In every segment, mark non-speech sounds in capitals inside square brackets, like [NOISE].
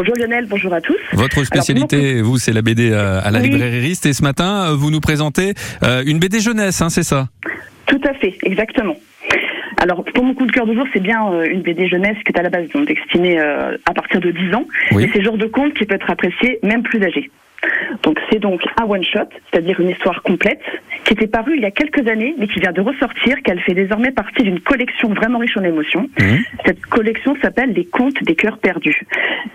Bonjour Lionel, bonjour à tous. Votre spécialité, vous, c'est la BD à, la librairie. Et ce matin, vous nous présentez une BD jeunesse, hein, c'est ça? Tout à fait, exactement. Alors, pour mon coup de cœur du jour, c'est bien euh, une BD jeunesse qui est à la base donc destinée euh, à partir de 10 ans. Et c'est le genre de conte qui peut être apprécié même plus âgé. Donc c'est donc un one-shot, c'est-à-dire une histoire complète, qui était parue il y a quelques années, mais qui vient de ressortir, qu'elle fait désormais partie d'une collection vraiment riche en émotions. Mmh. Cette collection s'appelle Les Contes des Cœurs Perdus.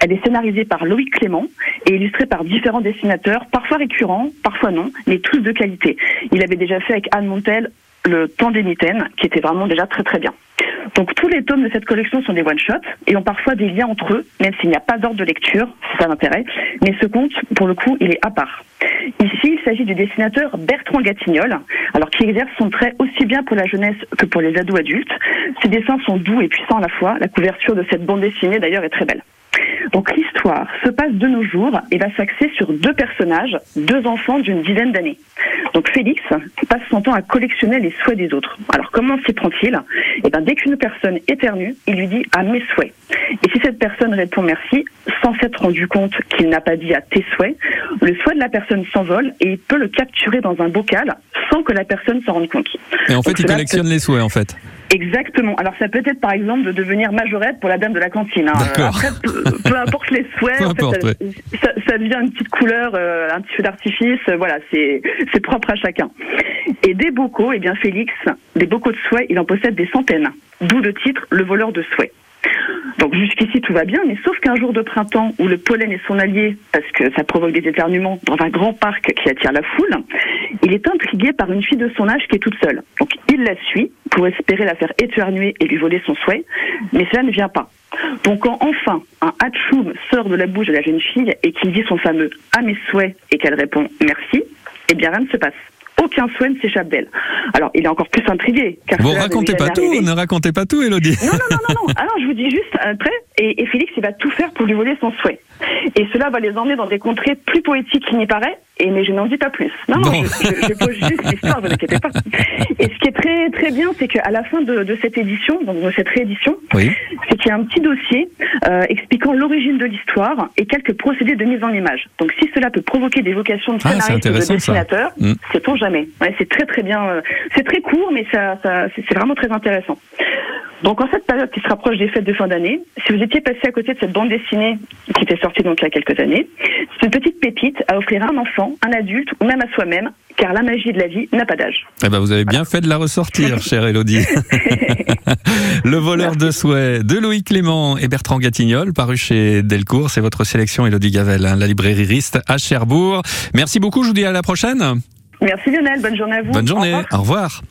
Elle est scénarisée par Loïc Clément et illustrée par différents dessinateurs, parfois récurrents, parfois non, mais tous de qualité. Il avait déjà fait avec Anne Montel le temps des mitaines, qui était vraiment déjà très très bien. Donc tous les tomes de cette collection sont des one-shots et ont parfois des liens entre eux, même s'il n'y a pas d'ordre de lecture, c'est ça l'intérêt. Mais ce conte, pour le coup, il est à part. Ici, il s'agit du dessinateur Bertrand Gatignol, alors qui exerce son trait aussi bien pour la jeunesse que pour les ados adultes. Ses dessins sont doux et puissants à la fois. La couverture de cette bande dessinée, d'ailleurs, est très belle. Donc l'histoire se passe de nos jours et va s'axer sur deux personnages, deux enfants d'une dizaine d'années. Donc Félix passe son temps à collectionner les souhaits des autres. Alors comment s'y prend-il? Eh bien dès qu'une personne éternue, il lui dit à mes souhaits. Et si cette personne répond merci, sans s'être rendu compte qu'il n'a pas dit à tes souhaits, le souhait de la personne s'envole et il peut le capturer dans un bocal sans que la personne s'en rende compte. Et en fait, il collectionne les souhaits en fait. Exactement. Alors ça peut être par exemple de devenir majorette pour la dame de la cantine. Hein. Après, [LAUGHS] peu, importe les souhaits, ça, devient une petite couleur, euh, un petit feu d'artifice. Voilà, c'est c'est propre à chacun. Et des bocaux, eh bien Félix, des bocaux de souhaits, il en possède des centaines. D'où le titre, le voleur de souhaits. Donc jusqu'ici tout va bien, mais sauf qu'un jour de printemps où le pollen est son allié parce que ça provoque des éternuements dans un grand parc qui attire la foule, il est intrigué par une fille de son âge qui est toute seule. Donc il la suit pour espérer la faire éternuer et lui voler son souhait, mais cela ne vient pas. Donc quand enfin un hatchoum sort de la bouche de la jeune fille et qu'il dit son fameux à mes souhaits et qu'elle répond merci, eh bien rien ne se passe aucun souhait ne s'échappe d'elle. Alors, il est encore plus intrigué. Car vous racontez pas tout, ne racontez pas tout, Elodie. Non, non, non, non, non. Alors, je vous dis juste après, et, et Félix, il va tout faire pour lui voler son souhait. Et cela va les emmener dans des contrées plus poétiques qu'il n'y paraît, et, mais je n'en dis pas plus. Non, non, je, je, pose juste l'histoire, vous inquiétez pas. Et ce qui est très très bien, c'est qu'à la fin de, de, cette édition, donc de cette réédition, oui. C'est qu'il y a un petit dossier euh, expliquant l'origine de l'histoire et quelques procédés de mise en image. Donc si cela peut provoquer des vocations de ah, scénaristes ou de dessinateurs, mm. sait-on jamais. Ouais, c'est très très bien. Euh, c'est très court, mais ça, ça c'est vraiment très intéressant. Donc en cette période qui se rapproche des fêtes de fin d'année, si vous étiez passé à côté de cette bande dessinée qui était sortie donc il y a quelques années, c'est une petite pépite à offrir à un enfant, un adulte ou même à soi-même, car la magie de la vie n'a pas d'âge. Eh ben vous avez bien fait de la ressortir, [LAUGHS] chère Elodie. [LAUGHS] Le voleur de souhaits de Louis Clément et Bertrand Gatignol, paru chez Delcourt. C'est votre sélection, Elodie Gavel, hein, la librairie à Cherbourg. Merci beaucoup, je vous dis à la prochaine. Merci Lionel, bonne journée à vous. Bonne journée, Au revoir.